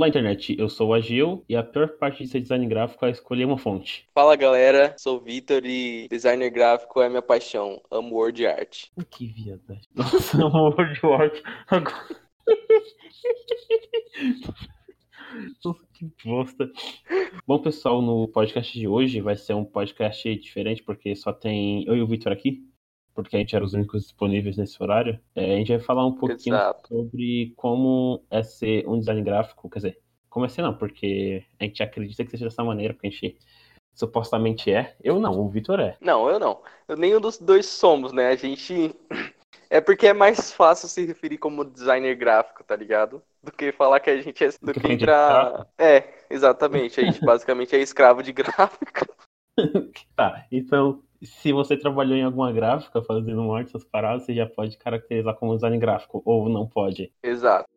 Olá, internet. Eu sou o Agil e a pior parte de ser design gráfico é escolher uma fonte. Fala galera, sou o Vitor e designer gráfico é minha paixão. Amo word art. Que viadagem. Nossa, amo word art. Agora... Nossa, que bosta. Bom, pessoal, no podcast de hoje vai ser um podcast diferente porque só tem eu e o Vitor aqui porque a gente era os únicos disponíveis nesse horário, é, a gente vai falar um pouquinho Exato. sobre como é ser um design gráfico, quer dizer, como é ser não, porque a gente acredita que seja dessa maneira, porque a gente supostamente é. Eu não, o Vitor é. Não, eu não. Eu, nenhum dos dois somos, né? A gente. É porque é mais fácil se referir como designer gráfico, tá ligado? Do que falar que a gente é. Do que que é entrar. É, exatamente. A gente basicamente é escravo de gráfico. Tá, então, se você trabalhou em alguma gráfica fazendo arte, essas paradas, você já pode caracterizar como design gráfico, ou não pode. Exato.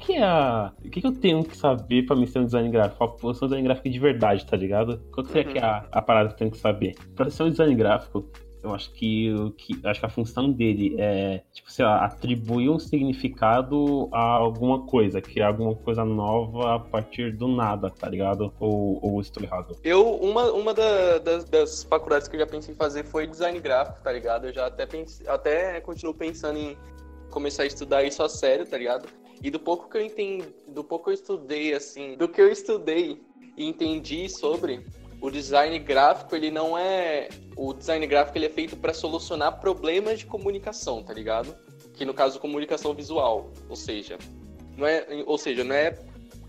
Que, é a. O que, que eu tenho que saber pra me ser um design gráfico? Pra ser um design gráfico de verdade, tá ligado? Qual que seria que é a, a parada que eu tenho que saber? Pra ser um design gráfico, eu acho que, o que acho que a função dele é, tipo, sei lá, atribuir um significado a alguma coisa, criar alguma coisa nova a partir do nada, tá ligado? Ou, ou estou errado? Eu, uma, uma da- das, das faculdades que eu já pensei em fazer foi design gráfico, tá ligado? Eu já até, pense, até continuo pensando em começar a estudar isso a sério, tá ligado? E do pouco que eu entendi, do pouco que eu estudei, assim, do que eu estudei e entendi sobre, o design gráfico, ele não é. O design gráfico ele é feito para solucionar problemas de comunicação, tá ligado? Que no caso, comunicação visual. Ou seja, não é, ou seja, não é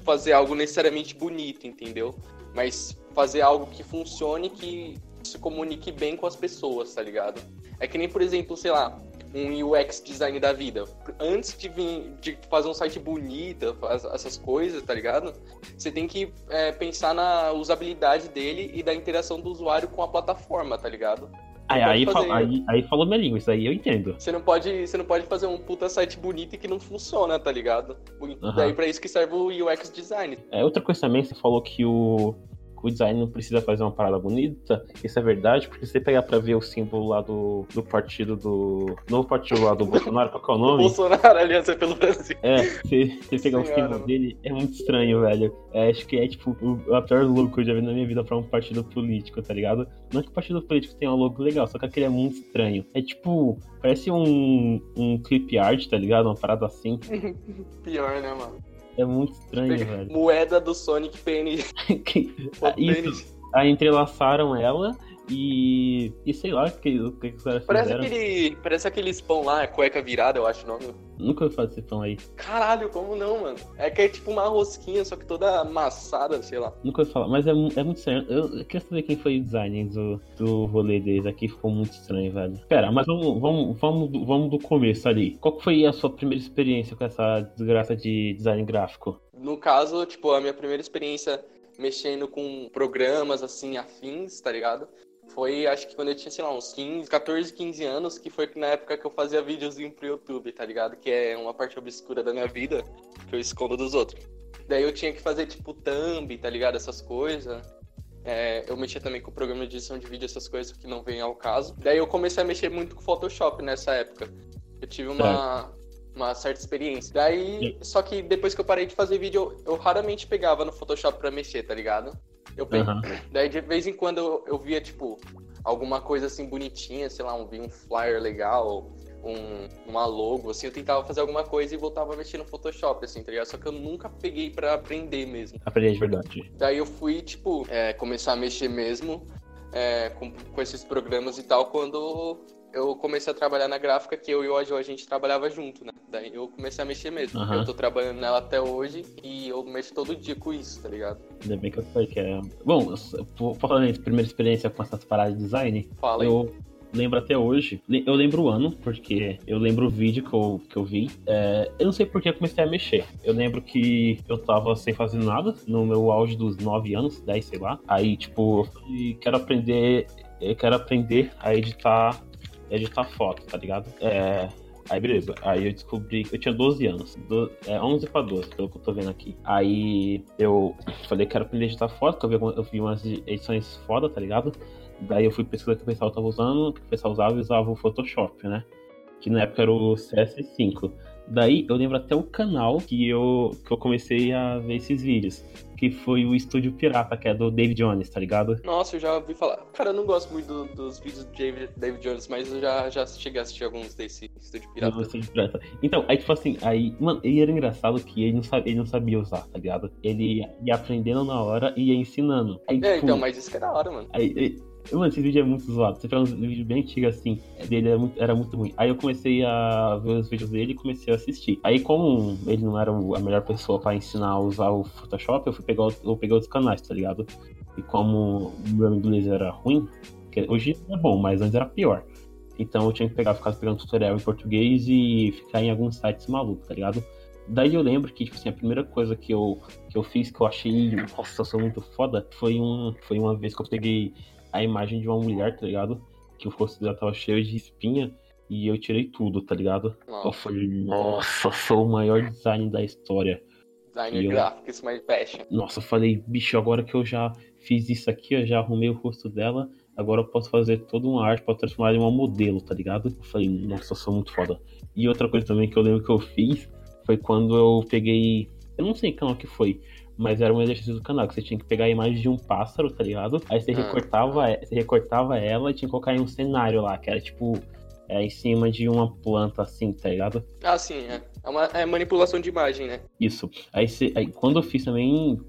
fazer algo necessariamente bonito, entendeu? Mas fazer algo que funcione, que se comunique bem com as pessoas, tá ligado? É que nem, por exemplo, sei lá, um UX design da vida. Antes de vir de fazer um site bonito, essas coisas, tá ligado? Você tem que é, pensar na usabilidade dele e da interação do usuário com a plataforma, tá ligado? Aí, aí, fazer- aí, aí falou minha língua, isso aí eu entendo. Você não pode, você não pode fazer um puta site bonito e que não funciona, tá ligado? Aham. Daí pra isso que serve o UX design. É, outra coisa também, você falou que o, o design não precisa fazer uma parada bonita. Isso é verdade, porque se você pegar pra ver o símbolo lá do, do partido do. Novo partido lá do Bolsonaro, qual que é o nome? Bolsonaro, Aliança pelo Brasil. É, você, você pegar o símbolo dele, é muito estranho, velho. É, acho que é tipo o, a pior logo que eu já vi na minha vida pra um partido político, tá ligado? Não que o partido político tenha um logo legal, só que aquele é muito estranho. É tipo, parece um, um clip art, tá ligado? Uma parada assim. Pior, né, mano? É muito estranho, velho. Moeda do Sonic PNG. Isso, aí entrelaçaram ela e. E sei lá o que, o que os caras Parece fizeram. aquele, parece aquele pão lá, cueca virada, eu acho o nome. Nunca ouvi falar desse pão aí. Caralho, como não, mano? É que é tipo uma rosquinha, só que toda amassada, sei lá. Nunca ouvi falar, mas é, é muito estranho. Eu, eu queria saber quem foi o design do, do rolê deles aqui, ficou muito estranho, velho. Pera, mas vamos, vamos, vamos, do- vamos do começo ali. Qual foi a sua primeira experiência com essa desgraça de design gráfico? No caso, tipo, a minha primeira experiência mexendo com programas, assim, afins, tá ligado? Foi, acho que quando eu tinha, sei lá, uns 15, 14, 15 anos, que foi na época que eu fazia videozinho pro YouTube, tá ligado? Que é uma parte obscura da minha vida, que eu escondo dos outros. Daí eu tinha que fazer, tipo, thumb, tá ligado? Essas coisas. É, eu mexia também com o programa de edição de vídeo, essas coisas que não vêm ao caso. Daí eu comecei a mexer muito com Photoshop nessa época. Eu tive uma, uma certa experiência. Daí, só que depois que eu parei de fazer vídeo, eu, eu raramente pegava no Photoshop pra mexer, tá ligado? Eu pe- Aham. Daí de vez em quando eu, eu via, tipo, alguma coisa assim bonitinha, sei lá, um, um flyer legal, um, uma logo, assim, eu tentava fazer alguma coisa e voltava a mexer no Photoshop, assim, tá ligado? Só que eu nunca peguei pra aprender mesmo. Aprendi de verdade. Daí eu fui, tipo, é, começar a mexer mesmo é, com, com esses programas e tal, quando eu comecei a trabalhar na gráfica, que eu e o Ajo, a gente trabalhava junto, né? Daí eu comecei a mexer mesmo. Aham. Eu tô trabalhando nela até hoje e eu mexo todo dia com isso, tá ligado? Ainda bem que eu sei que é. Bom, falando em primeira experiência com essas paradas de design, Fala aí. eu lembro até hoje. Eu lembro o ano, porque eu lembro o vídeo que eu, que eu vi. É, eu não sei porque eu comecei a mexer. Eu lembro que eu tava sem fazer nada, no meu auge dos 9 anos, 10, sei lá. Aí, tipo, eu falei, quero aprender eu quero aprender a editar, editar foto, tá ligado? É, Aí beleza, aí eu descobri, eu tinha 12 anos, do, é, 11 pra 12, pelo que eu tô vendo aqui. Aí eu falei que era aprender a editar foto, que eu vi, eu vi umas edições foda, tá ligado? Daí eu fui pesquisar o que o pessoal tava usando, que o pessoal usava e usava o Photoshop, né? Que na época era o CS5. Daí eu lembro até o canal que eu, que eu comecei a ver esses vídeos. Que foi o Estúdio Pirata, que é do David Jones, tá ligado? Nossa, eu já ouvi falar. Cara, eu não gosto muito do, dos vídeos do David, David Jones, mas eu já, já cheguei a assistir alguns desse Estúdio Pirata. Estúdio Pirata. Então, aí tipo assim, aí, mano, e era engraçado que ele não, sabia, ele não sabia usar, tá ligado? Ele ia aprendendo na hora e ia ensinando. Aí, é, tipo, então, mas isso que é da hora, mano. Aí, Mano, esse vídeo é muito zoado. Você pega um vídeo bem antigo assim, dele era muito, era muito ruim. Aí eu comecei a ver os vídeos dele e comecei a assistir. Aí, como ele não era a melhor pessoa para ensinar a usar o Photoshop, eu fui pegar, eu peguei outros canais, tá ligado? E como o meu inglês era ruim, hoje é bom, mas antes era pior. Então eu tinha que pegar, ficar pegando tutorial em português e ficar em alguns sites malucos, tá ligado? Daí eu lembro que, tipo assim, a primeira coisa que eu, que eu fiz, que eu achei, nossa, eu sou muito foda, foi, um, foi uma vez que eu peguei a imagem de uma mulher, tá ligado? Que o rosto dela tava cheio de espinha e eu tirei tudo, tá ligado? Nossa. Eu falei, nossa, sou o maior design da história. Designer gráfico, isso mais fashion. Nossa, eu falei, bicho, agora que eu já fiz isso aqui, eu já arrumei o rosto dela, agora eu posso fazer toda uma arte pra transformar em uma modelo, tá ligado? Eu falei, nossa, eu sou muito foda. E outra coisa também que eu lembro que eu fiz foi quando eu peguei. Eu não sei canal que foi, mas era um exercício do canal, que você tinha que pegar a imagem de um pássaro, tá ligado? Aí você, ah. recortava, você recortava ela e tinha que colocar em um cenário lá, que era tipo é, em cima de uma planta assim, tá ligado? Ah, sim, é. É, uma, é manipulação de imagem, né? Isso. Aí, você, aí quando eu fiz também,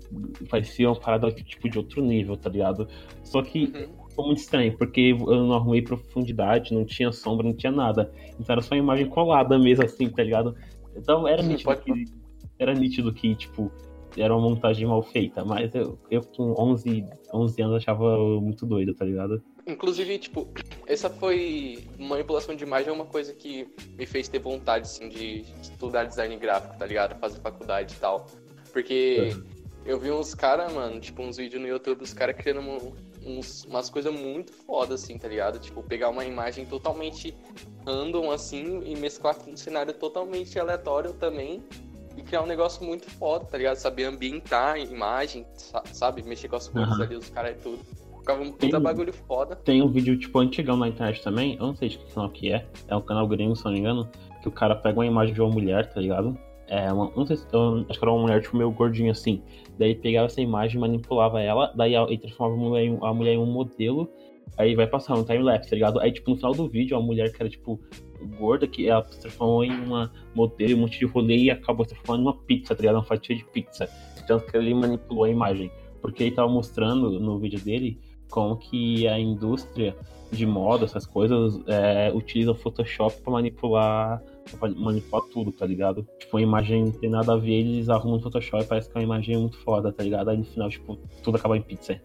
parecia uma parada tipo de outro nível, tá ligado? Só que uhum. foi muito estranho, porque eu não arrumei profundidade, não tinha sombra, não tinha nada. Então era só uma imagem colada mesmo, assim, tá ligado? Então era nítido, que, era nítido que, tipo, era uma montagem mal feita, mas eu, eu com 11, 11 anos achava muito doido, tá ligado? Inclusive, tipo, essa foi manipulação de imagem é uma coisa que me fez ter vontade, assim, de estudar design gráfico, tá ligado? Fazer faculdade e tal. Porque é. eu vi uns caras, mano, tipo, uns vídeos no YouTube dos caras criando uns, umas coisas muito fodas, assim, tá ligado? Tipo, pegar uma imagem totalmente random, assim, e mesclar com um cenário totalmente aleatório também criar um negócio muito foda, tá ligado? Saber ambientar a imagem, sabe? Mexer com as uhum. ali dos caras e tudo. Ficava um puta bagulho foda. Tem um vídeo, tipo, antigão na internet também, eu não sei de que canal que é, é um canal gringo, se não me engano, que o cara pega uma imagem de uma mulher, tá ligado? É uma, não sei se, eu, acho que era uma mulher, tipo, meio gordinha assim. Daí pegava essa imagem, manipulava ela, daí ele transformava a mulher, em, a mulher em um modelo, aí vai passar um time-lapse, tá ligado? Aí, tipo, no final do vídeo, a mulher que era, tipo, gorda que ela se transformou em uma modelo, um monte de rolê e acabou se transformando em uma pizza, tá ligado? Uma fatia de pizza. Tanto que ele manipulou a imagem. Porque ele tava mostrando no vídeo dele como que a indústria de moda, essas coisas, é, utiliza o Photoshop para manipular pra manipular tudo, tá ligado? Tipo, a imagem não tem nada a ver, eles arrumam o Photoshop e parece que é uma imagem muito foda, tá ligado? Aí no final, tipo, tudo acaba em pizza.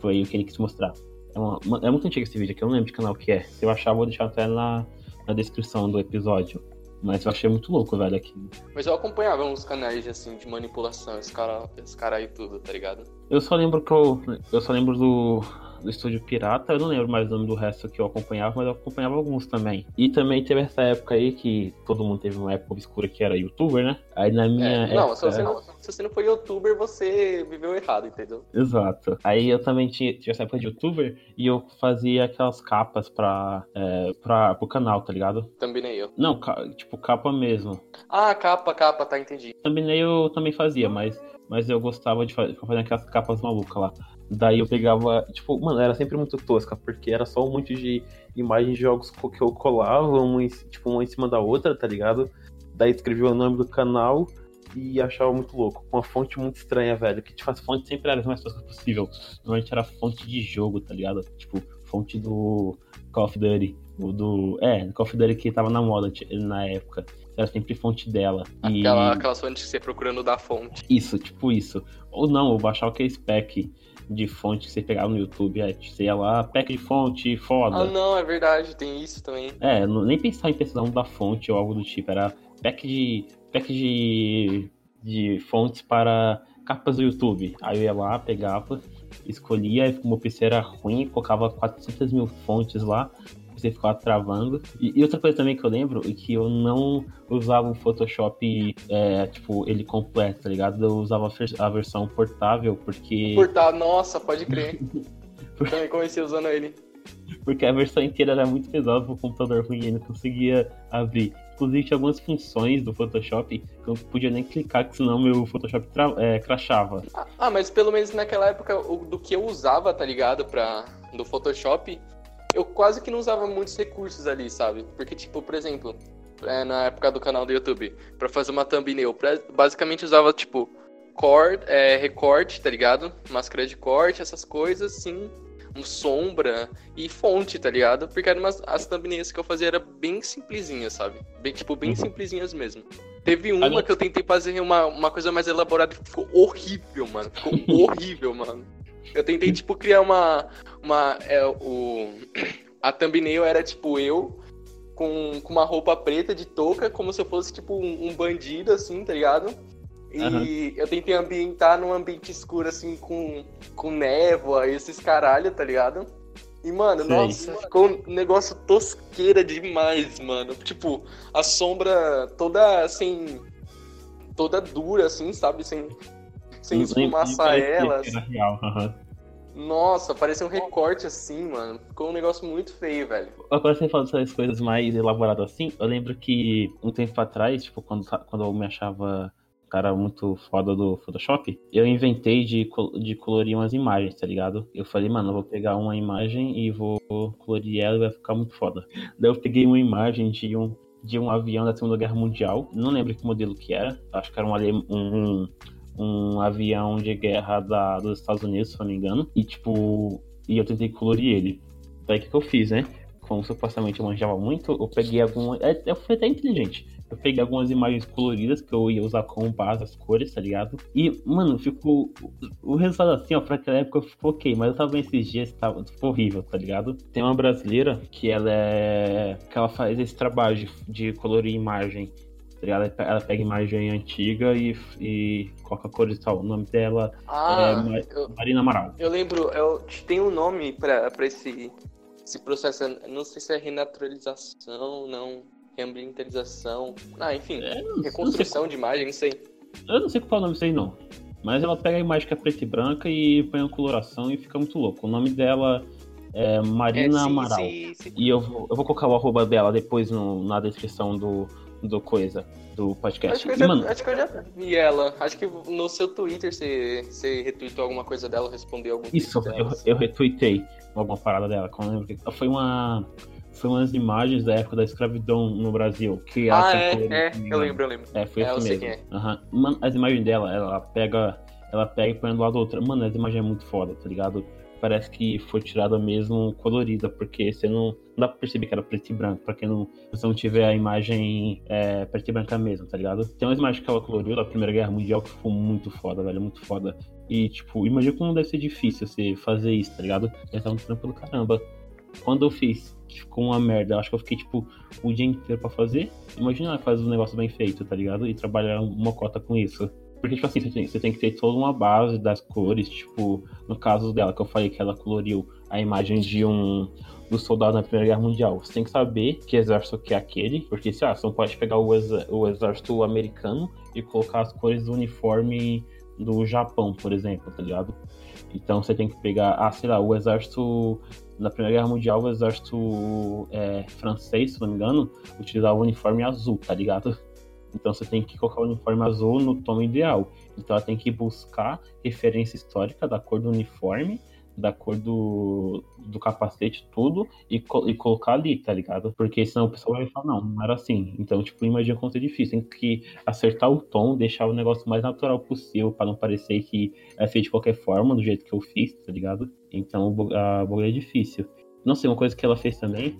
Foi o que ele quis mostrar. É, uma, é muito antigo esse vídeo aqui, eu não lembro de canal que é. Se eu achar, vou deixar até na, na descrição do episódio. Mas eu achei muito louco, velho, aqui. Mas eu acompanhava uns canais, assim, de manipulação, esse cara, esse cara aí tudo, tá ligado? Eu só lembro que eu. Eu só lembro do do Estúdio Pirata. Eu não lembro mais o nome do resto que eu acompanhava, mas eu acompanhava alguns também. E também teve essa época aí que todo mundo teve uma época obscura que era youtuber, né? Aí na minha. É, não, época... se, você não, se você não for youtuber, você viveu errado, entendeu? Exato. Aí eu também tinha, tinha essa época de youtuber e eu fazia aquelas capas pra, é, pra, pro canal, tá ligado? Também nem eu. Não, tipo capa mesmo. Ah, capa, capa, tá, entendi. Também nem eu também fazia, mas mas eu gostava de fazer, fazer aquelas capas malucas lá. Daí eu pegava, tipo, mano, era sempre muito tosca, porque era só um monte de imagens de jogos que eu colava, uma, tipo, uma em cima da outra, tá ligado? Daí escrevia o nome do canal e achava muito louco, com uma fonte muito estranha, velho. Que, tipo, as fontes sempre eram as mais toscas possível. Normalmente era fonte de jogo, tá ligado? Tipo, fonte do Call of Duty. O do. É, Call of Duty que tava na moda na época. Era sempre fonte dela. Aquela, e... Aquelas fontes que você procurando da fonte. Isso, tipo isso. Ou não, eu baixava aquele spec de fonte que você pegava no YouTube, é, você ia lá, pack de fonte, foda. Ah, não, é verdade, tem isso também. É, nem pensar em precisar da fonte ou algo do tipo, era pack de, pack de, de fontes para capas do YouTube. Aí eu ia lá, pegava escolhia, e como o PC era ruim, colocava 400 mil fontes lá, você ficava travando. E, e, outra coisa também que eu lembro é que eu não usava o Photoshop, é, tipo, ele completo, tá ligado? Eu usava a versão portável, porque. Portável, nossa, pode crer. Também comecei usando ele. Porque a versão inteira era muito pesada pro computador ruim, ele não conseguia abrir. Inclusive, tinha algumas funções do Photoshop que eu não podia nem clicar, que senão meu Photoshop é, crashava. Ah, ah, mas pelo menos naquela época, o, do que eu usava, tá ligado? Pra, do Photoshop, eu quase que não usava muitos recursos ali, sabe? Porque, tipo, por exemplo, é, na época do canal do YouTube, pra fazer uma thumbnail, basicamente usava, tipo, é, recorte, tá ligado? Máscara de corte, essas coisas, sim um sombra e fonte, tá ligado? Porque eram umas, as thumbnails que eu fazia era bem simplesinhas, sabe? Bem, tipo, bem uhum. simplesinhas mesmo. Teve uma que eu tentei fazer uma, uma coisa mais elaborada e ficou horrível, mano. Ficou horrível, mano. Eu tentei, tipo, criar uma. uma é, o, a thumbnail era, tipo, eu com, com uma roupa preta de touca, como se eu fosse, tipo, um, um bandido, assim, tá ligado? E uhum. eu tentei ambientar num ambiente escuro, assim, com, com névoa e esses caralho, tá ligado? E, mano, Sei. nossa, ficou um negócio tosqueira demais, mano. Tipo, a sombra toda, assim, toda dura, assim, sabe? Sem, sem esfumaçar ela. Real. Uhum. Nossa, parecia um recorte assim, mano. Ficou um negócio muito feio, velho. Agora você falando essas coisas mais elaboradas assim, eu lembro que um tempo atrás, tipo, quando, quando eu me achava cara muito foda do Photoshop, eu inventei de, de colorir umas imagens, tá ligado? Eu falei, mano, eu vou pegar uma imagem e vou colorir ela e vai ficar muito foda. Daí eu peguei uma imagem de um, de um avião da Segunda Guerra Mundial, não lembro que modelo que era, acho que era um, um, um avião de guerra da, dos Estados Unidos, se não me engano, e tipo, e eu tentei colorir ele. Daí o que, que eu fiz, né? Como supostamente eu manjava muito, eu peguei alguma. É, eu fui até inteligente. Eu peguei algumas imagens coloridas que eu ia usar como base as cores, tá ligado? E, mano, ficou. O resultado assim, ó, pra aquela época ficou ok, mas eu tava vendo esses dias, tava, ficou horrível, tá ligado? Tem uma brasileira que ela é. que ela faz esse trabalho de, de colorir imagem. Tá ligado? Ela pega imagem antiga e, e coloca cores e tal. O nome dela ah, é eu, Marina Amaral. Eu lembro, eu tem um nome pra, pra esse, esse processo. Não sei se é renaturalização, não reambientalização. Ah, enfim, é, reconstrução de imagem, não sei. Eu não sei qual é o nome disso aí, não. Mas ela pega a imagem que é preta e branca e põe uma coloração e fica muito louco. O nome dela é Marina é, sim, Amaral. Sim, sim. E eu vou, eu vou colocar o arroba dela depois no, na descrição do, do coisa, do podcast. Acho que, eu já, Mano, acho que eu já vi ela. Acho que no seu Twitter você, você retweetou alguma coisa dela, respondeu algum Isso, eu, eu retweetei alguma parada dela. Foi uma foi umas imagens da época da escravidão no Brasil. Que ah, é, é, eu lembro, eu lembro. É, foi é, isso mesmo. É. Uhum. Mano, as imagens dela, ela pega, ela pega e põe do lado da outra. Mano, as imagens é muito foda, tá ligado? Parece que foi tirada mesmo colorida, porque você não, não dá pra perceber que era preto e branco, pra quem não, você não tiver a imagem é, preto e branca mesmo, tá ligado? Tem umas imagens que ela coloriu da Primeira Guerra Mundial que ficou muito foda, velho, muito foda. E, tipo, imagina como deve ser difícil você fazer isso, tá ligado? Tá um trampo do caramba. Quando eu fiz ficou uma merda. Eu acho que eu fiquei, tipo, o dia inteiro pra fazer. Imagina fazer um negócio bem feito, tá ligado? E trabalhar uma cota com isso. Porque, tipo assim, você tem, você tem, que ter toda uma base das cores, tipo, no caso dela, que eu falei que ela coloriu a imagem de um do soldado na Primeira Guerra Mundial. Você tem que saber que exército que é aquele, porque se ah, você não pode pegar o, o exército americano e colocar as cores do uniforme do Japão, por exemplo, tá ligado? Então você tem que pegar, ah, sei lá, o exército na Primeira Guerra Mundial, o exército é, francês, se não me engano, utilizava o uniforme azul, tá ligado? Então você tem que colocar o uniforme azul no tom ideal. Então ela tem que buscar referência histórica da cor do uniforme da cor do, do capacete, tudo, e, e colocar ali, tá ligado? Porque senão o pessoal vai falar, não, não era assim. Então, tipo, imagina como é difícil. Tem que acertar o tom, deixar o negócio mais natural possível, para não parecer que é feito de qualquer forma, do jeito que eu fiz, tá ligado? Então, a bagulho é difícil. Não sei, uma coisa que ela fez também,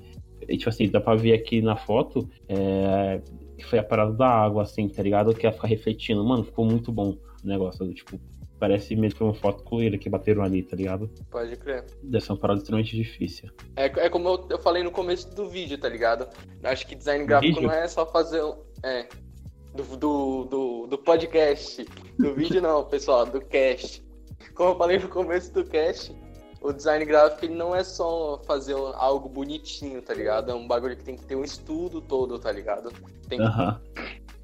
tipo assim, dá pra ver aqui na foto, é, que foi a parada da água, assim, tá ligado? Que ela fica refletindo. Mano, ficou muito bom o negócio, tipo, parece mesmo que uma foto com ele que bateram ali, tá ligado? Pode crer. Deve ser uma parada extremamente difícil. É, é como eu, eu, falei no começo do vídeo, tá ligado? Acho que design gráfico vídeo? não é só fazer. É. Do, do, do, do podcast. Do vídeo não, pessoal, do cast. como eu falei no começo do cast, o design gráfico ele não é só fazer algo bonitinho, tá ligado? É um bagulho que tem que ter um estudo todo, tá ligado? Tem que...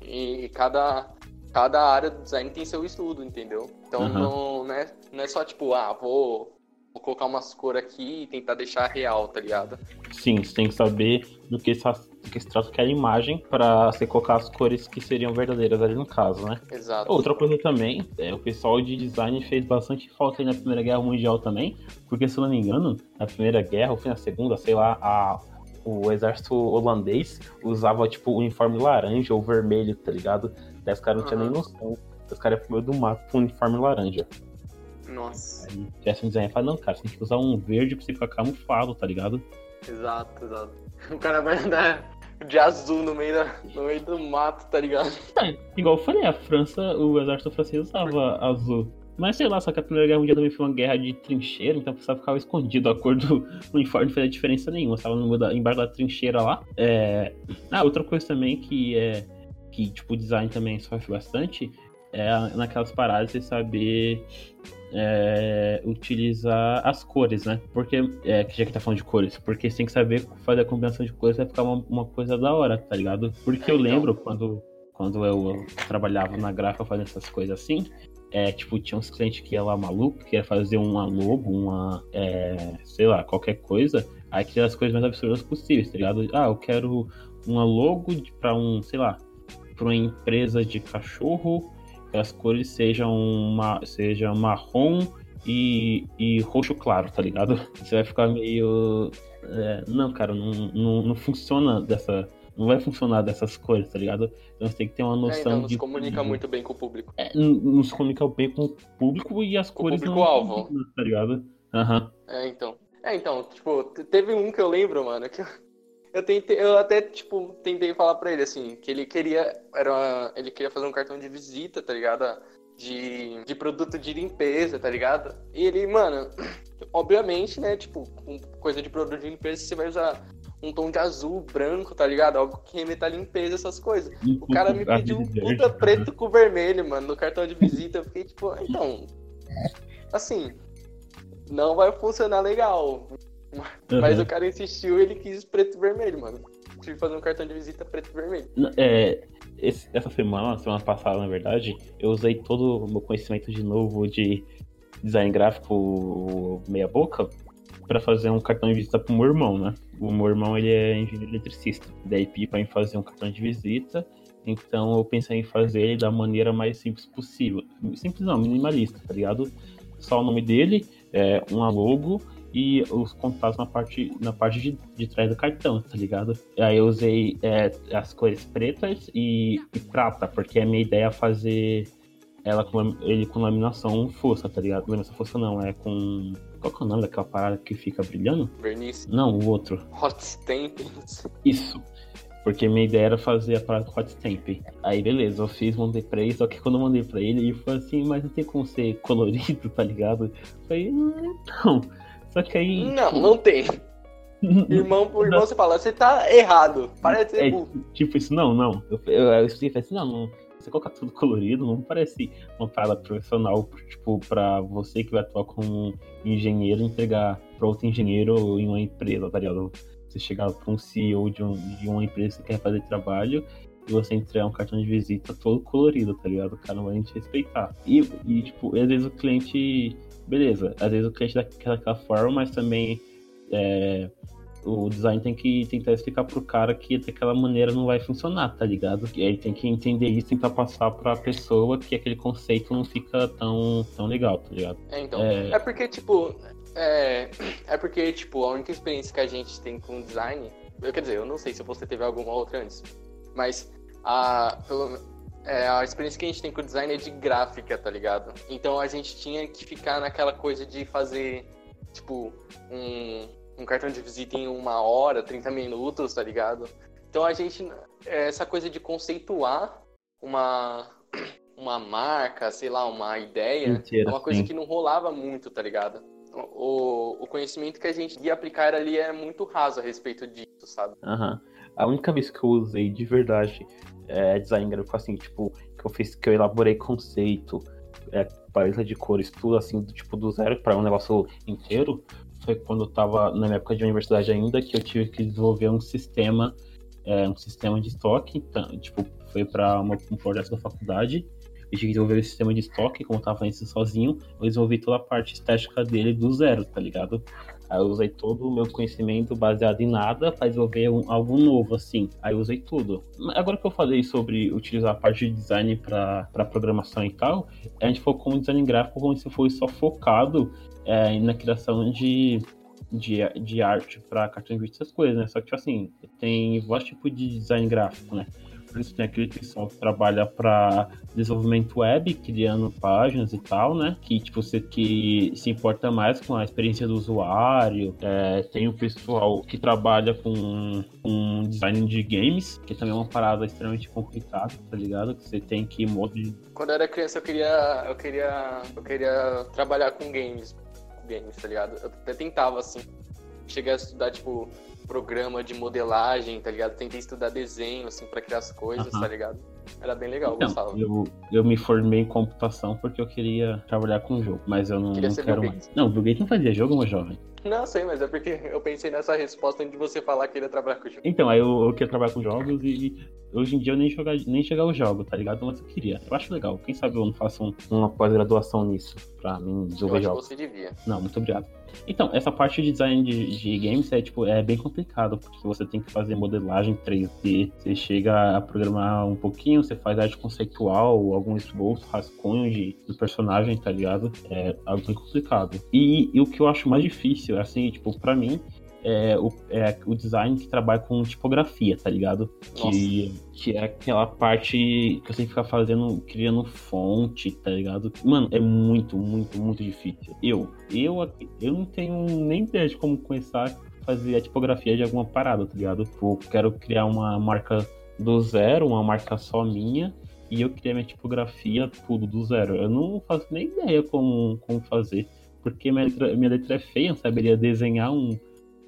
E cada, cada área do design tem seu estudo, entendeu? Então não, não, é, não é só tipo, ah, vou, vou colocar umas cores aqui e tentar deixar real, tá ligado? Sim, você tem que saber do que, do que se trata aquela imagem pra você colocar as cores que seriam verdadeiras ali no caso, né? Exato. Outra coisa também, é, o pessoal de design fez bastante falta aí na Primeira Guerra Mundial também, porque se eu não me engano, na Primeira Guerra, ou foi na Segunda, sei lá, a, o exército holandês usava tipo uniforme laranja ou vermelho, tá ligado? Daí os caras não tinham nem noção. Os caras iam pro meio do mato com uniforme laranja. Nossa. Aí tivesse um design fala, não, cara, você tem que usar um verde pra você ficar camuflado, tá ligado? Exato, exato. O cara vai andar de azul no meio, da, no meio do mato, tá ligado? É, igual eu falei, a França, o exército francês usava azul. Mas sei lá, só que a Primeira Guerra Mundial também foi uma guerra de trincheira, então precisava ficar escondido. A cor do uniforme não fazia diferença nenhuma. Estava embaixo da trincheira lá. É... Ah, outra coisa também que é. Que, tipo, o design também sofre bastante é naquelas paradas de saber é, utilizar as cores, né? Porque, é, que já que tá falando de cores, porque você tem que saber fazer a combinação de cores vai ficar uma, uma coisa da hora, tá ligado? Porque eu lembro quando, quando eu trabalhava na gráfica fazendo essas coisas assim, é, tipo, tinha uns clientes que ia lá maluco, que ia fazer uma logo, uma, é, sei lá, qualquer coisa, aí queria as coisas mais absurdas possíveis, tá ligado? Ah, eu quero uma logo pra um, sei lá, pra uma empresa de cachorro, as cores sejam, uma, sejam marrom e, e roxo claro, tá ligado? Você vai ficar meio. é, não, cara, não, não, não funciona dessa. Não vai funcionar dessas cores, tá ligado? Então você tem que ter uma É, noção então, não de. se comunica muito bem com o público. é, não se comunica bem com o público e as Com o cores público-alvo. tá ligado? Aham. É, então. É, então, tipo, te- teve um que eu lembro, mano, que eu, eu tentei, eu até, tipo, tentei falar pra ele, assim, que ele queria, era uma- ele queria fazer um cartão de visita, tá ligado? De, de produto de limpeza, tá ligado? E ele, mano, obviamente, né, tipo, com coisa de produto de limpeza, você vai usar um tom de azul, branco, tá ligado? Algo que remeta à limpeza, essas coisas. O cara me pediu um puta preto com vermelho, mano, no cartão de visita. Eu fiquei tipo, então. Assim, não vai funcionar legal. Mas o cara insistiu e ele quis preto e vermelho, mano. Tive que fazer um cartão de visita preto e vermelho. É, esse- essa semana, semana passada, na verdade, eu usei todo o meu conhecimento de novo de design gráfico meia boca pra fazer um cartão de visita pro meu irmão, né? O meu irmão, ele é engenheiro eletricista. Daí pedi pra mim fazer um cartão de visita, então eu pensei em fazer ele da maneira mais simples possível. Simples não, minimalista, tá ligado? Só o nome dele, é, uma logo e os contatos na parte, na parte de, de trás do cartão, tá ligado? Aí eu usei é, as cores pretas e, e prata, porque a minha ideia é fazer ela com ele com laminação força, tá ligado? Laminação força não, é com. Qual que é o nome daquela parada que fica brilhando? Verniz. Não, o outro. Hot Stampings. Isso. Porque minha ideia era fazer a parada hot stamp. Aí beleza, eu fiz, mandei pra ele, só que quando eu mandei pra ele, ele falou assim, mas não tem como ser colorido, tá ligado? Eu falei, "Hum, não. Só que aí. Não, não tem. Irmão por irmão, você fala, você tá errado. Parece É, burro. tipo isso, não, não. Eu, eu, eu expliquei falei assim, não, não, você colocar tudo colorido não parece uma parada profissional, tipo, pra você que vai atuar como engenheiro entregar pra outro engenheiro em uma empresa, tá ligado? Você chegar pra um CEO de, um, de uma empresa que quer fazer trabalho e você entregar um cartão de visita todo colorido, tá ligado? O cara não vai te respeitar. E, e tipo, às vezes o cliente. Beleza, às vezes o cliente daquela, daquela forma, mas também é, o design tem que tentar explicar pro cara que daquela maneira não vai funcionar, tá ligado? E aí ele tem que entender isso e tentar passar pra pessoa que aquele conceito não fica tão, tão legal, tá ligado? É, então. É. É, porque, tipo. É, é porque, tipo, a única experiência que a gente tem com design. Eu, quer dizer, eu não sei se você teve alguma outra antes. Mas a, pelo, é, a experiência que a gente tem com design é de gráfica, tá ligado? Então a gente tinha que ficar naquela coisa de fazer, tipo, um, um cartão de visita em uma hora, 30 minutos, tá ligado? Então a gente. é, Essa coisa de conceituar uma, uma marca, sei lá, uma ideia, Inteira, é uma coisa sim. que não rolava muito, tá ligado? O, o conhecimento que a gente ia aplicar ali é muito raso a respeito disso, sabe? Aham. A única vez que eu usei de verdade é, design gráfico, assim, tipo, que eu fiz, que eu elaborei conceito, é, paleta de cores, tudo assim, do tipo do zero para um negócio inteiro, foi quando eu tava na minha época de universidade ainda, que eu tive que desenvolver um sistema, é, um sistema de estoque, então, tipo, foi para um projeto da faculdade, eu tive que desenvolver o sistema de estoque, como eu tava fazendo isso sozinho, eu desenvolvi toda a parte estética dele do zero, tá ligado? Aí eu usei todo o meu conhecimento baseado em nada para desenvolver um, algo novo, assim. Aí eu usei tudo. Agora que eu falei sobre utilizar a parte de design para programação e tal, a gente focou no design gráfico como se fosse só focado é, na criação de, de, de arte para cartões de essas coisas, né? Só que, tipo assim, tem vários tipos de design gráfico, né? Por isso tem aquele pessoal que trabalha para desenvolvimento web, criando páginas e tal, né? Que tipo você que se importa mais com a experiência do usuário. É, tem o pessoal que trabalha com, com design de games, que também é uma parada extremamente complicada, tá ligado? Que você tem que modo de... Quando eu era criança eu queria eu queria eu queria trabalhar com games, games, tá ligado? Eu até tentava assim. Cheguei a estudar tipo programa de modelagem, tá ligado? Tentei estudar desenho, assim, pra criar as coisas, tá ligado? Era bem legal, então, gostava. Eu, eu me formei em computação porque eu queria trabalhar com jogo, mas eu não, não quero mais. Não, o Bill Gates não fazia jogo, meu jovem. Não, sei, mas é porque eu pensei nessa resposta de você falar que ia trabalhar com jogos. Então, aí eu, eu queria trabalhar com jogos e hoje em dia eu nem, jogar, nem chegar ao jogo, tá ligado? Mas eu queria. Eu acho legal. Quem sabe eu não faço um, uma pós-graduação nisso pra mim desenvolver jogos. você devia. Não, muito obrigado. Então, essa parte de design de, de, games é, tipo, é bem complicado, porque você tem que fazer modelagem 3D, você chega a programar um pouquinho, você faz arte conceitual, algum esboço, rascunho de, do personagem, tá ligado? É algo bem complicado. E, e o que eu acho mais difícil, assim, tipo, pra mim, é o, é o design que trabalha com tipografia, tá ligado? Que, que é aquela parte que você fica fazendo, criando fonte, tá ligado? Mano, é muito, muito, muito difícil. Eu, eu, eu não tenho nem ideia de como começar a fazer a tipografia de alguma parada, tá ligado? Eu quero criar uma marca do zero, uma marca só minha, e eu criei minha tipografia tudo do zero. Eu não faço nem ideia como, como fazer, porque minha letra, minha letra é feia, eu saberia desenhar um,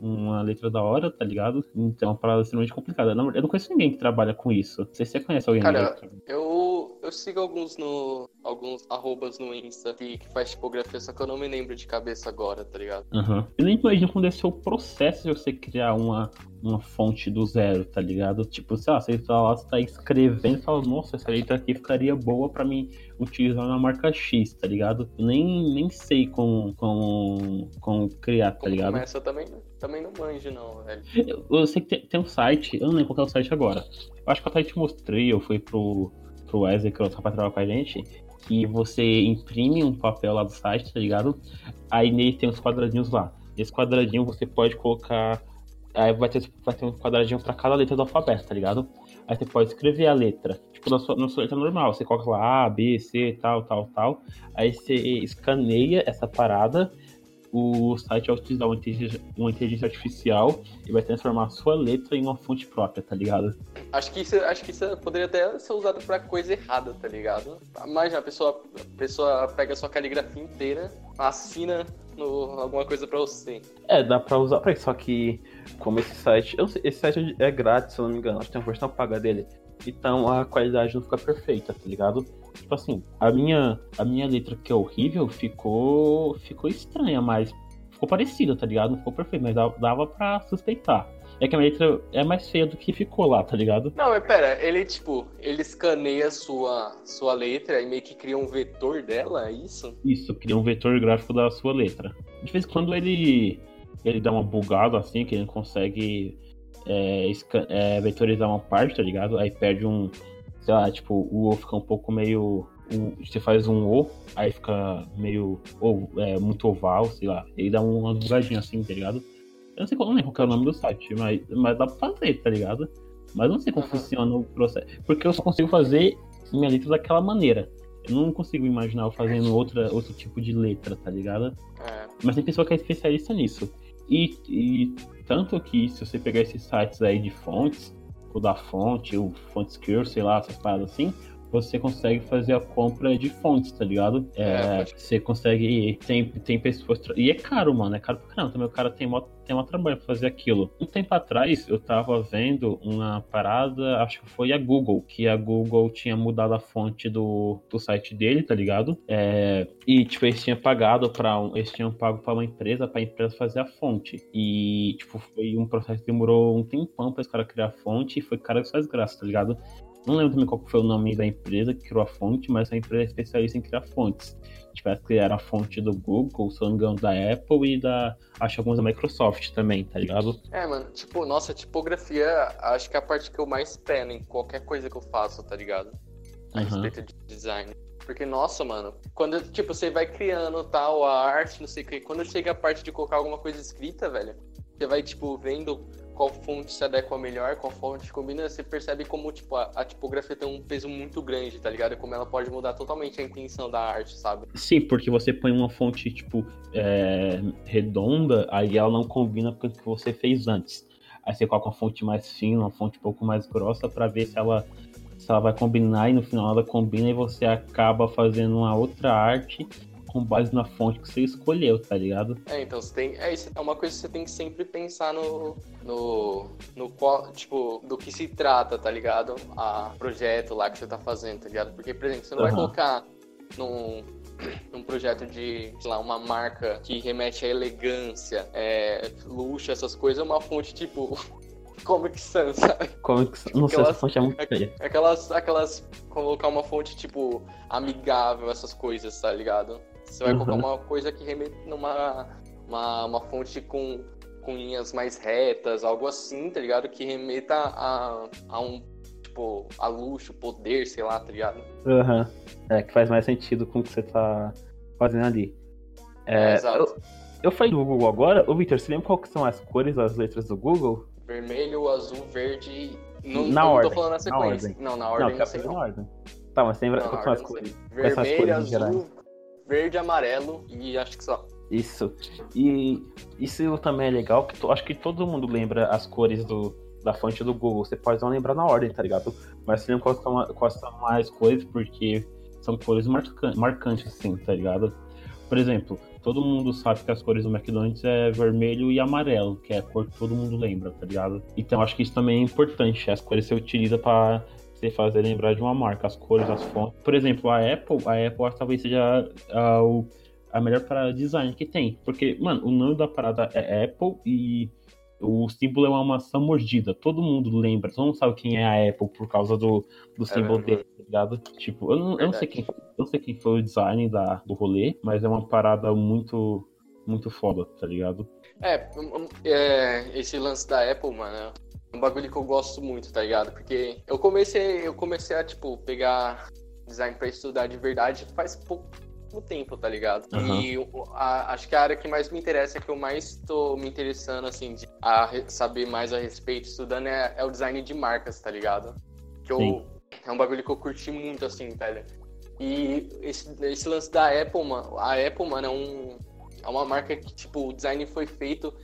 uma letra da hora, tá ligado? Então é uma parada extremamente complicada. Eu não, eu não conheço ninguém que trabalha com isso. Não sei se você conhece alguém. Cara, eu, eu sigo alguns no. alguns arrobas no Insta que, que faz tipografia, só que eu não me lembro de cabeça agora, tá ligado? Uhum. Eu nem imagino quando é o processo de você criar uma, uma fonte do zero, tá ligado? Tipo, sei lá, você tá lá, você tá escrevendo e fala, nossa, essa letra aqui ficaria boa pra mim utilizar na marca X, tá ligado? Eu nem, nem sei como, como, como criar, tá ligado? Começa também, também não manjo, não, velho. Eu, eu sei que tem, tem, um site, eu não lembro qual é o site agora. Eu acho que eu até te mostrei, eu fui pro, pro Wesley, que eu só pra trabalhar com a gente, que você imprime um papel lá do site, tá ligado? Aí nele tem uns quadradinhos lá. Esse quadradinho você pode colocar Aí vai ter, vai ter um quadradinho pra cada letra do alfabeto, tá ligado? Aí você pode escrever a letra, tipo, na sua, na sua letra normal. Você coloca lá A, B, C, tal, tal, tal. Aí você escaneia essa parada. O site vai utilizar uma inteligência, uma inteligência artificial e vai transformar a sua letra em uma fonte própria, tá ligado? Acho que isso, acho que isso poderia até ser usado pra coisa errada, tá ligado? Mas a pessoa, a pessoa pega a sua caligrafia inteira, assina no, alguma coisa pra você. É, dá pra usar pra isso, só que como esse site. Eu sei, esse site é grátis, se eu não me engano, acho que tem uma versão paga dele. Então a qualidade não fica perfeita, tá ligado? Tipo assim, a minha, a minha letra que é horrível ficou. ficou estranha, mas ficou parecida, tá ligado? Não ficou perfeito, mas dava, dava pra suspeitar. É que a minha letra é mais feia do que ficou lá, tá ligado? Não, mas pera, ele tipo, ele escaneia sua, sua letra e meio que cria um vetor dela, é isso? Isso, cria um vetor gráfico da sua letra. De vez em quando ele ele dá uma bugada assim, que ele consegue é, é, vetorizar uma parte, tá ligado? Aí perde um, sei lá, tipo, o O fica um pouco meio. você faz um O, aí fica meio. Ou, é, muito oval, sei lá. Ele dá uma bugadinha assim, tá ligado? Eu não sei qual, lembro qual é o nome do site, mas, mas dá pra fazer, tá ligado? Mas não sei como uhum. funciona o processo. Porque eu só consigo fazer minha letra daquela maneira. Eu não consigo imaginar eu fazendo outra, outro tipo de letra, tá ligado? É. Mas tem pessoa que é especialista nisso. E, e tanto que se você pegar esses sites aí de fontes, o da fonte, o Fontscure, sei lá, essas paradas assim, você consegue fazer a compra de fontes, tá ligado? É, você consegue. Tem, tem pessoas. E é caro, mano. É caro pra caramba. Também o cara tem mó, tem mó trabalho pra fazer aquilo. Um tempo atrás, eu tava vendo uma parada, acho que foi a Google, que a Google tinha mudado a fonte do, do site dele, tá ligado? É, e, tipo, eles tinham pagado para um, eles tinham pago pra uma empresa, pra empresa fazer a fonte. E, tipo, foi um processo que demorou um tempão pra esse cara criar a fonte e foi cara que faz graça, tá ligado? Não lembro também qual foi o nome da empresa que criou a fonte, mas a empresa é especialista em criar fontes. Tivesse criar a fonte do Google, se não me engano, da Apple e da. Acho alguns da Microsoft também, tá ligado? É, mano, tipo, nossa, tipografia, acho que é a parte que eu mais peno em qualquer coisa que eu faço, tá ligado? A uhum. respeito de design. Porque, nossa, mano, quando, tipo, você vai criando tal, a arte, não sei o que, quando chega a parte de colocar alguma coisa escrita, velho, você vai, tipo, vendo qual fonte se adequa melhor, qual fonte combina, você percebe como, tipo, a, a, tipografia tem um peso muito grande, tá ligado? Como ela pode mudar totalmente a intenção da arte, sabe? Sim, porque você põe uma fonte, tipo, é, redonda, aí ela não combina com o que você fez antes. Aí você coloca uma fonte mais fina, uma fonte um pouco mais grossa, para ver se ela, se ela vai combinar, e no final ela combina e você acaba fazendo uma outra arte com base na fonte que você escolheu, tá ligado? É, então você tem. É, isso é uma coisa que você tem que sempre pensar no. no. no qual. Tipo, do que se trata, tá ligado? A projeto lá que você tá fazendo, tá ligado? Porque, por exemplo, você não uhum. vai colocar num, num projeto de, sei lá, uma marca que remete à elegância, é, luxo, essas coisas, uma fonte tipo Comic Sans, sabe? Comic Sans. Não sei, essa fonte é muito feia. Aquelas, aquelas. Colocar uma fonte tipo amigável, essas coisas, tá ligado? Você vai uhum. colocar uma coisa que remete numa uma, uma fonte com, com linhas mais retas, algo assim, tá ligado? Que remeta a, a um, tipo, a luxo, poder, sei lá, tá ligado? Aham. Uhum. É, que faz mais sentido com o que você tá fazendo ali. É, é exato. Eu, eu falei do Google agora. Ô, Victor, você lembra qual que são as cores das letras do Google? Vermelho, azul, verde. Não, na eu ordem. não tô falando na sequência. Na ordem. Não, na ordem não, não sei. Na ordem. Tá, mas lembra quais são as cores? Vermelho, azul, verde, amarelo e acho que só. Isso. E isso também é legal, que acho que todo mundo lembra as cores do, da fonte do Google. Você pode não lembrar na ordem, tá ligado? Mas você lembra quais são, mais cores, porque são cores marcantes, marcantes, assim, tá ligado? Por exemplo, todo mundo sabe que as cores do McDonald's é vermelho e amarelo, que é a cor que todo mundo lembra, tá ligado? Então acho que isso também é importante. As cores você utiliza para você fazer lembrar de uma marca, as cores, as fontes. Por exemplo, a Apple, a Apple talvez seja a, a melhor parada de design que tem. Porque, mano, o nome da parada é Apple e o símbolo é uma maçã mordida. Todo mundo lembra, todo mundo sabe quem é a Apple por causa do, do é símbolo dele, tá ligado? Tipo, eu não, eu não, sei quem, eu não sei quem foi o design da, do rolê, mas é uma parada muito, muito foda, tá ligado? É, é esse lance da Apple, mano, um bagulho que eu gosto muito, tá ligado? Porque eu comecei, eu comecei a, tipo, pegar design para estudar de verdade faz pouco tempo, tá ligado? Uhum. E a, acho que a área que mais me interessa, é que eu mais tô me interessando, assim, de, a saber mais a respeito, estudando, é, é o design de marcas, tá ligado? Que eu, é um bagulho que eu curti muito, assim, velho. E esse, esse lance da Apple, mano, a Apple, mano, é um. É uma marca que, tipo, o design foi feito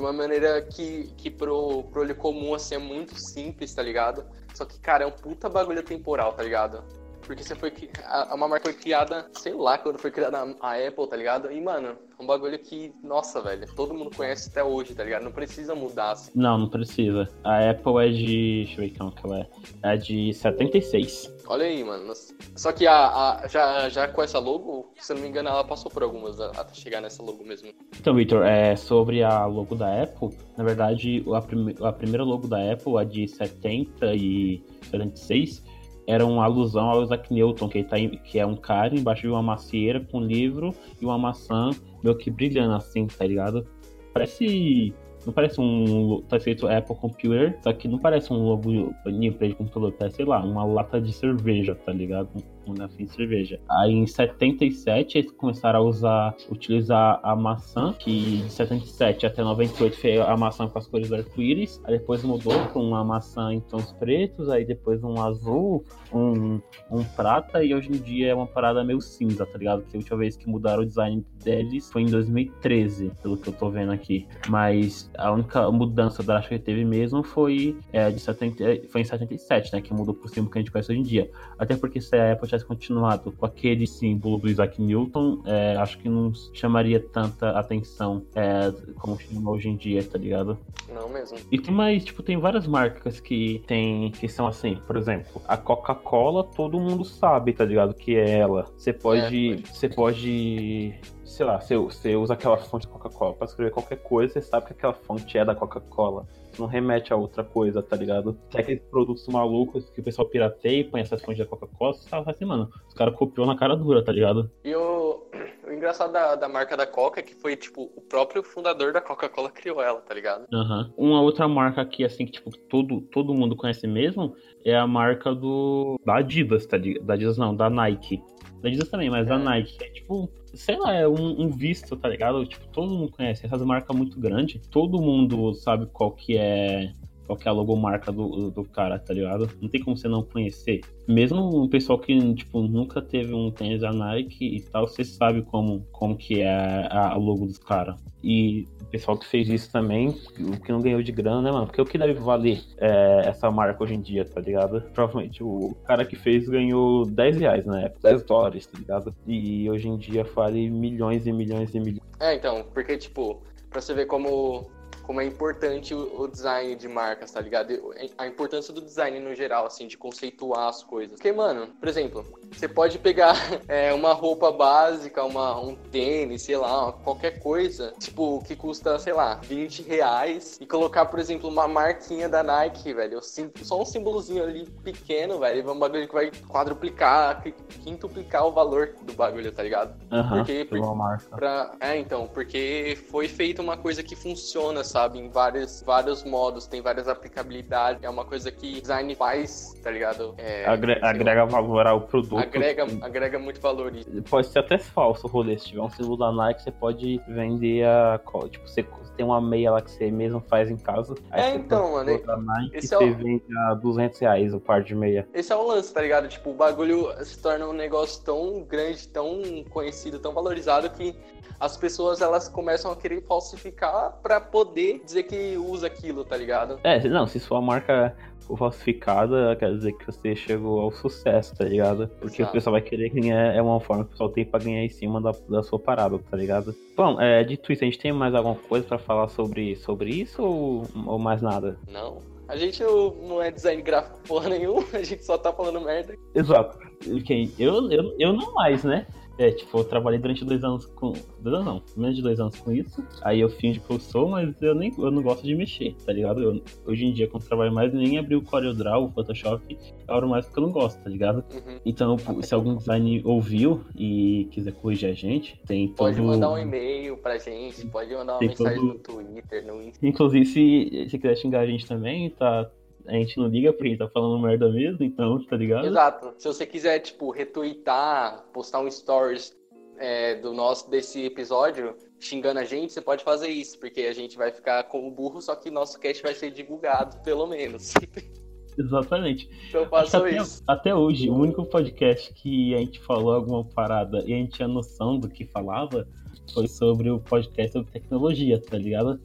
de uma maneira que, que pro, pro olho comum, assim, é muito simples, tá ligado? Só que, cara, é um puta bagulho temporal, tá ligado? Porque você foi. A, uma marca foi criada, sei lá, quando foi criada a Apple, tá ligado? E, mano, é um bagulho que, nossa, velho, todo mundo conhece até hoje, tá ligado? Não precisa mudar, assim. Não, não precisa. A Apple é de. Deixa eu ver como que ela é. É de 76. Olha aí, mano. Só que a, a, já, já com essa logo, se eu não me engano, ela passou por algumas até chegar nessa logo mesmo. Então, Victor, é, sobre a logo da Apple, na verdade, a, prime, a primeira logo da Apple, a de 70 e 76, era uma alusão ao Isaac Newton, que, tá, que é um cara embaixo de uma macieira com um livro e uma maçã meio que brilhando assim, tá ligado? Parece não parece um. Tá escrito Apple Computer, só que não parece um logo bonito de computador, parece, sei lá, uma lata de cerveja, tá ligado? Garrafinha de cerveja. Aí em 77 eles começaram a usar, utilizar a maçã, que de 77 até 98 foi a maçã com as cores arco-íris. Aí depois mudou para uma maçã em tons pretos, aí depois um azul, um, um prata, e hoje em dia é uma parada meio cinza, tá ligado? Que a última vez que mudaram o design deles foi em 2013, pelo que eu tô vendo aqui. Mas a única mudança drástica que teve mesmo foi, é, de 70, foi em 77, né? Que mudou pro símbolo que a gente conhece hoje em dia. Até porque se a Apple tivesse continuado com aquele símbolo do Isaac Newton, é, acho que não chamaria tanta atenção é, como chama hoje em dia, tá ligado? Não mesmo. E tem mais, tipo, tem várias marcas que tem que são assim, por exemplo, a Coca-Cola todo mundo sabe, tá ligado? Que é ela. Você pode. É, Você pode. Sei lá, você, você usa aquela fonte da Coca-Cola pra escrever qualquer coisa, você sabe que aquela fonte é da Coca-Cola. Não remete a outra coisa, tá ligado? Tem aqueles produtos malucos que o pessoal pirateia e põe essas fontes da Coca-Cola, você fala assim, mano, os caras copiou na cara dura, tá ligado? E o, o engraçado da, da marca da Coca é que foi, tipo, o próprio fundador da Coca-Cola criou ela, tá ligado? Aham. Uma outra marca aqui, assim, que, tipo, todo, todo mundo conhece mesmo, é a marca do. Da Adidas, tá ligado? Da Adidas não, da Nike. Da Adidas também, mas da É. Nike. É tipo, sei lá, é um, um visto, tá ligado? Tipo, todo mundo conhece. Essas marcas muito grandes, todo mundo sabe qual que é. Qual que é a logomarca do, do cara, tá ligado? Não tem como você não conhecer. Mesmo o pessoal que, tipo, nunca teve um tênis da Nike e tal, você sabe como, como que é a, a logo dos caras. E o pessoal que fez isso também, o que não ganhou de grana, né, mano? Porque o que deve valer é, essa marca hoje em dia, tá ligado? Provavelmente o cara que fez ganhou 10 reais na época, 10 dólares, tá ligado? E hoje em dia vale milhões e milhões e milhões. É, então, porque, tipo, pra você ver como, como é importante o, o design de marcas, tá ligado? A importância do design no geral, assim, de conceituar as coisas. Porque, mano, por exemplo, você pode pegar é, uma roupa básica, uma, um tênis, sei lá, qualquer coisa, tipo, que custa, sei lá, 20 reais, e colocar, por exemplo, uma marquinha da Nike, velho, só um símbolozinho ali pequeno, velho, um bagulho que vai quadruplicar, qui- quintuplicar o valor do bagulho, tá ligado? Por quê? pela marca. Pra... É, então, porque foi feita uma coisa que funciona, sabe? Em vários, vários modos, tem várias aplicabilidades. É uma coisa que design faz, tá ligado? É, Agre- lá, agrega valor ao produto. agrega, agrega muito valor. Pode ser até falso o rolê. Se tiver um símbolo da Nike, você pode vender a. Tipo, você tem uma meia lá que você mesmo faz em casa. Aí É, você então, mano, Nike, esse você é o- vende a 200 reais o par de meia. Esse é o lance, tá ligado? Tipo, o bagulho se torna um negócio tão grande, tão conhecido, tão valorizado que as pessoas elas começam a querer falsificar pra poder dizer que usa aquilo, tá ligado? É, não, se sua marca for falsificada, quer dizer que você chegou ao sucesso, tá ligado? Porque Exato. o pessoal vai querer ganhar, é uma forma que o pessoal tem pra ganhar em cima da, da sua parada, tá ligado? Bom, é, dito isso, a gente tem mais alguma coisa pra falar sobre, sobre isso ou, ou mais nada? Não. A gente não, não é design gráfico porra nenhuma, a gente só tá falando merda. Exato. Quem? Eu, eu, eu não mais, né? É, tipo, eu trabalhei durante dois anos com. Dois anos não, menos de dois anos com isso. Aí eu fingi que eu sou, mas eu nem eu não gosto de mexer, tá ligado? Eu- hoje em dia, quando eu trabalho mais, nem abri o CorelDRAW, o Photoshop, eu abro mais porque eu não gosto, tá ligado? Uhum. Então, se algum design ouviu e quiser corrigir a gente, tem todo. Pode mandar um e-mail pra gente, pode mandar uma Tem mensagem todo- no Twitter, no Insta. Inclusive, se, se quiser xingar a gente também, tá. A gente não liga porque a gente tá falando merda mesmo, então, tá ligado? Exato. Se você quiser, tipo, retweetar, postar um stories é, do nosso, desse episódio, xingando a gente, você pode fazer isso, porque a gente vai ficar como burro, só que nosso cast vai ser divulgado, pelo menos. Exatamente. então façam até, isso. até hoje, o único podcast que a gente falou alguma parada e a gente tinha noção do que falava foi sobre o podcast sobre tecnologia, tá ligado?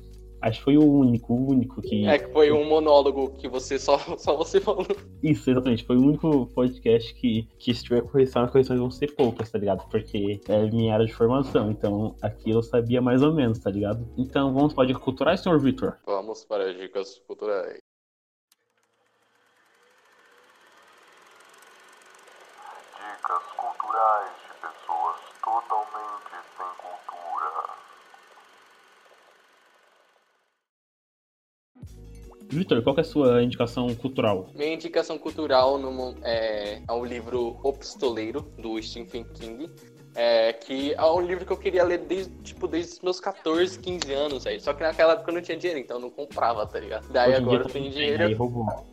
Acho que foi o único, o único que. É que foi um monólogo que você só, só você falou. Isso, exatamente. Foi o único podcast que, que se tiver correção, as correções vão ser poucas, tá ligado? Porque é minha área de formação. Então aqui eu sabia mais ou menos, tá ligado? Então vamos para dicas culturais, senhor Victor? Vamos para as dicas culturais. Dicas culturais de pessoas totalmente sem cultura. Victor, qual que é a sua indicação cultural? Minha indicação cultural no é, é o livro O Pistoleiro, do Stephen King. É, que é um livro que eu queria ler desde, tipo, desde os meus 14, 15 anos, aí. Só que naquela época eu não tinha dinheiro, então eu não comprava, tá ligado? Daí Hoje agora eu tenho tem, dinheiro. aí.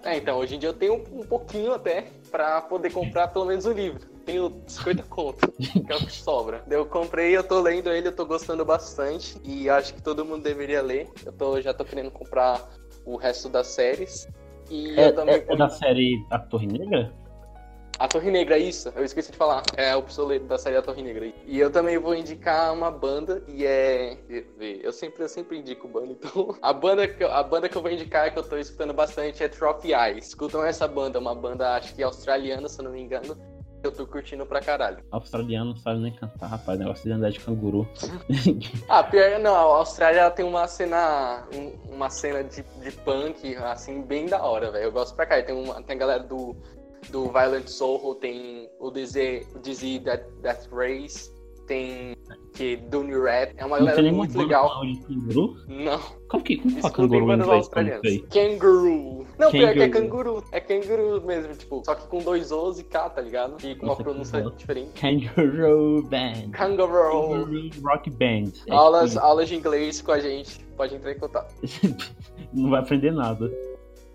É, então, hoje em dia eu tenho um pouquinho até pra poder comprar pelo menos um livro. Tenho 50 conto, que é o que sobra. Eu comprei, eu tô lendo ele, eu tô gostando bastante. E acho que todo mundo deveria ler. Eu tô, já tô querendo comprar o resto das séries. E É, eu também. é- é da série A Torre Negra? A Torre Negra, isso, eu esqueci de falar. É o pistoleiro da série A Torre Negra. E eu também vou indicar uma banda, e é. Eu sempre, eu sempre indico banda, então. A banda, que, eu- a banda que eu vou indicar, que eu tô escutando bastante, é Trophy Eyes. Escutam essa banda, uma banda, acho que australiana, se eu não me engano. Eu tô curtindo pra caralho. Australiano não sabe nem cantar, rapaz. Negócio de andar de canguru. Ah, pior, não, a Austrália ela tem uma cena. um- Uma cena de, de punk, assim, bem da hora, velho. Eu gosto pra cá. Tem, uma, tem a galera do, do Violent Soul, tem o Dizzy, o Dizzy Death, Death Race, tem que Dune Rat. É uma não galera muito legal. de canguru? Não, Como que, como fala canguru em inglês? Kangaroo. Não, pior que é canguru. É canguru mesmo, tipo, só que com dois O's e K, tá ligado? E com uma Nossa, pronúncia diferente. Kangaroo Band. Kangaroo. Kangaroo Rock Band. É Aulas, tipo aulas de inglês com a gente. Pode entrar em contato. não vai aprender nada.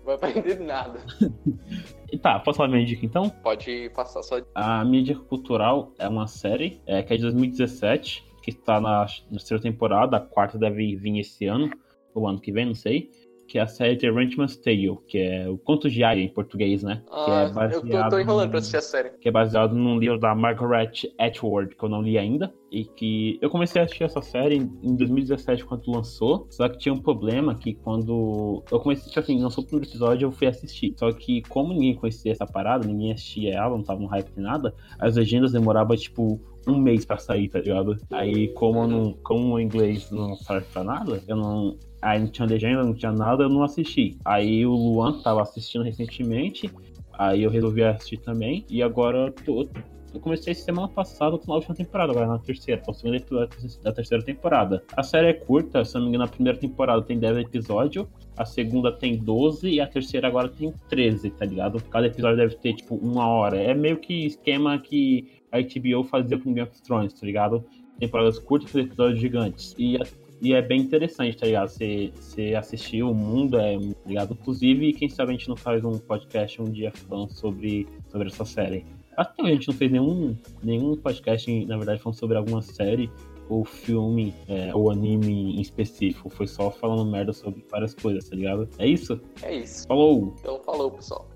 Vai aprender nada. E tá, posso falar minha dica então? Pode passar só. A minha dica cultural é uma série é, que é de 2017, que está na, na terceira temporada, a quarta deve vir esse ano, ou ano que vem, não sei. Que é a série The Ranchman's Tale, que é o Conto de Arya em português, né? que Ah, é eu tô, baseado tô enrolando num- pra assistir a série. que é baseado num livro da Margaret Atwood, que eu não li ainda, e que eu comecei a assistir essa série em em 2017 quando lançou, só que tinha um problema que quando eu comecei, tipo assim, lançou o primeiro episódio eu fui assistir, só que como ninguém conhecia essa parada, ninguém assistia ela, não tava no hype nem nada, as legendas demoravam tipo um mês pra sair, tá ligado? Aí como, eu não, como o inglês não serve pra nada, eu não... Aí não tinha legenda, não tinha nada, eu não assisti. Aí o Luan tava assistindo recentemente, Aí eu resolvi assistir também. E agora eu, tô, eu comecei semana passada com a última temporada, agora na terceira. Tô episódio da terceira temporada. A série é curta, se não me engano, a primeira temporada tem 10 episódios, a segunda tem 12 e a terceira agora tem 13, tá ligado? Cada episódio deve ter, tipo, uma hora. É meio que esquema que a HBO fazia com Game of Thrones, tá ligado? Temporadas curtas e episódios gigantes. E a e é bem interessante, tá ligado? Você, você assistir o mundo, é, tá ligado? Inclusive, quem sabe a gente não faz um podcast um dia falando sobre, sobre essa série. Até hoje a gente não fez nenhum, nenhum podcast, na verdade, falando sobre alguma série ou filme é, ou anime em específico. Foi só falando merda sobre várias coisas, tá ligado? É isso? É isso. Falou! Então falou, pessoal.